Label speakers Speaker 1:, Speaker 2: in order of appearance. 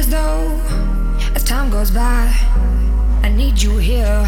Speaker 1: as though as time goes by, I need you here.